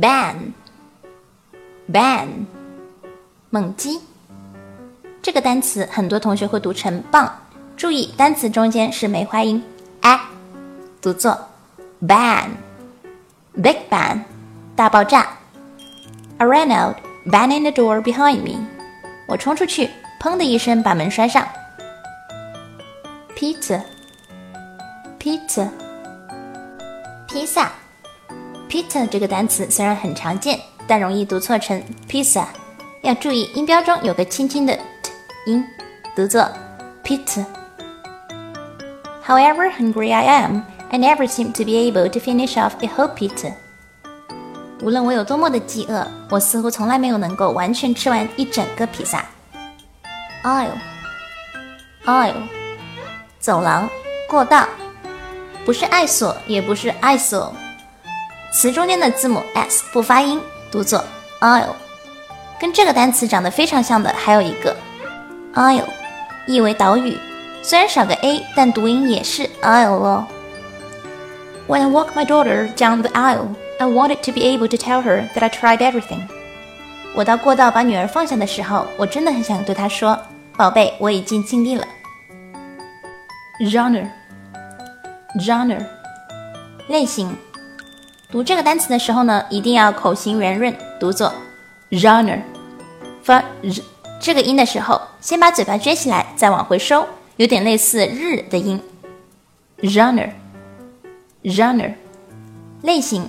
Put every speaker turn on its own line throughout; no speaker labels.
ban，ban，猛击。这个单词很多同学会读成棒，注意单词中间是梅花音 a，读作 ban，big bang，大爆炸。I ran out, banging the door behind me。我冲出去，砰的一声把门摔上。Pizza，pizza，披萨。Pizza 这个单词虽然很常见，但容易读错成 pizza，要注意音标中有个轻轻的 t。音读作 pizza。However hungry I am, I never seem to be able to finish off a whole pizza。无论我有多么的饥饿，我似乎从来没有能够完全吃完一整个披萨。Aisle, aisle，走廊、过道，不是爱所，也不是爱所。词中间的字母 s 不发音，读作 aisle。跟这个单词长得非常像的还有一个。Isle，意为岛屿，虽然少个 a，但读音也是 isle 哦。When I walk my daughter down the aisle, I wanted to be able to tell her that I tried everything。我到过道把女儿放下的时候，我真的很想对她说：“宝贝，我已经尽力了。” Genre，genre，类型。读这个单词的时候呢，一定要口型圆润，读作 genre，发日。这个音的时候，先把嘴巴撅起来，再往回收，有点类似日的音。Genre，genre，类型。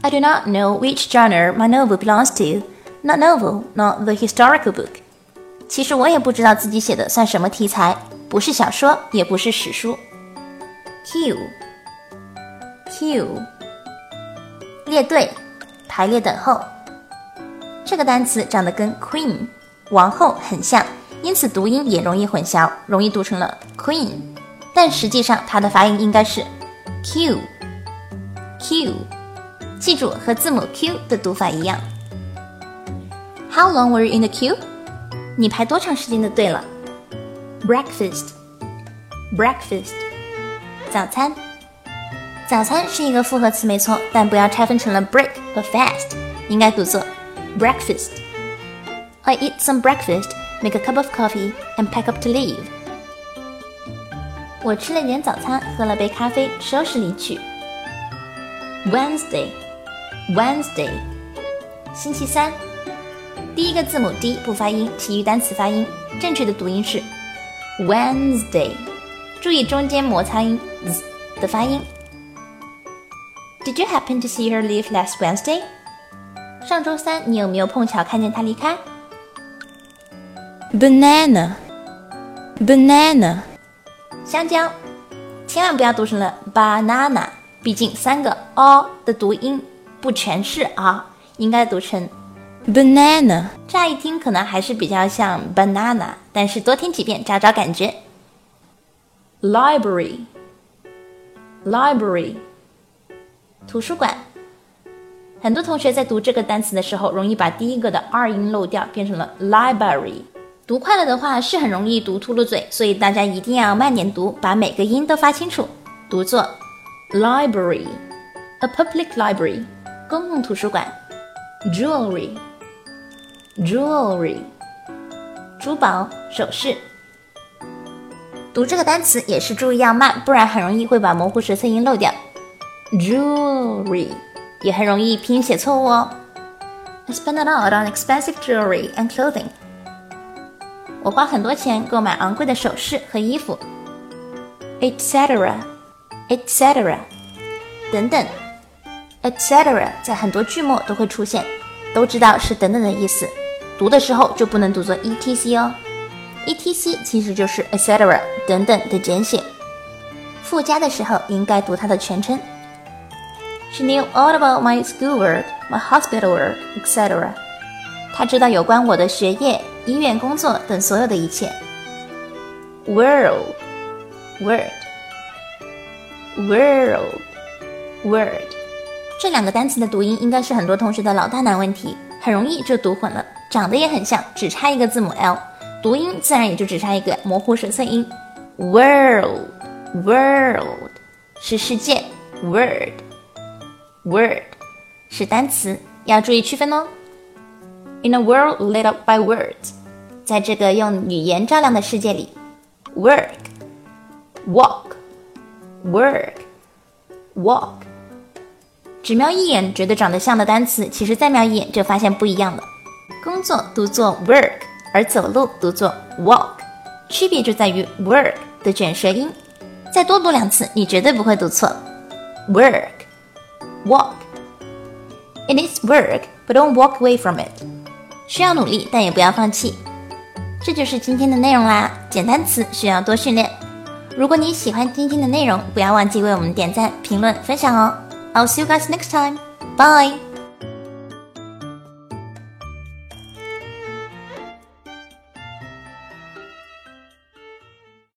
I do not know which genre my novel belongs to. Not novel, not the historical book. 其实我也不知道自己写的算什么题材，不是小说，也不是史书。Q，Q 列队，排列等候。这个单词长得跟 queen。王后很像，因此读音也容易混淆，容易读成了 queen，但实际上它的发音应该是 q q，记住和字母 q 的读法一样。How long were you in the queue？你排多长时间的队了？Breakfast breakfast，早餐。早餐是一个复合词没错，但不要拆分成了 break 和 fast，应该读作 breakfast。I eat some breakfast, make a cup of coffee, and pack up to leave. 我吃了点早餐，喝了杯咖啡，收拾离去。Wednesday, Wednesday，星期三。第一个字母 d 不发音，其余单词发音。正确的读音是 Wednesday，注意中间摩擦音 z 的发音。 Did you happen to see her leave last Wednesday？上周三你有没有碰巧看见她离开？
banana banana
香蕉，千万不要读成了 banana，毕竟三个 o 的读音不全是 r，应该读成
banana。
乍一听可能还是比较像 banana，但是多听几遍找找感觉。library library 图书馆，很多同学在读这个单词的时候，容易把第一个的 r 音漏掉，变成了 library。读快了的话是很容易读秃噜嘴，所以大家一定要慢点读，把每个音都发清楚。读作 library，a public library，公共图书馆。jewelry，jewelry，珠宝首饰。读这个单词也是注意要慢，不然很容易会把模糊舌侧音漏掉。Jewelry 也很容易拼写错误哦。I spend a lot on expensive jewelry and clothing. 我花很多钱购买昂贵的首饰和衣服，etc.，etc. 等等，etc. 在很多句末都会出现，都知道是等等的意思。读的时候就不能读作 etc 哦，etc 其实就是 etc. 等等的简写。附加的时候应该读它的全称。She knew all about my schoolwork, my hospital work, etc. 她知道有关我的学业。医院工作等所有的一切。World, word, world, word，这两个单词的读音应该是很多同学的老大难问题，很容易就读混了。长得也很像，只差一个字母 l，读音自然也就只差一个模糊舌侧音。World, world 是世界，word, word 是单词，要注意区分哦。In a world lit up by words，在这个用语言照亮的世界里，work、walk、work、walk，只瞄一眼觉得长得像的单词，其实再瞄一眼就发现不一样了。工作读作 work，而走路读作 walk，区别就在于 work 的卷舌音。再多读两次，你绝对不会读错。Work, walk. It is work, but don't walk away from it. 需要努力，但也不要放弃。这就是今天的内容啦。简单词需要多训练。如果你喜欢今天的内容，不要忘记为我们点赞、评论、分享哦。I'll see you guys next time. Bye.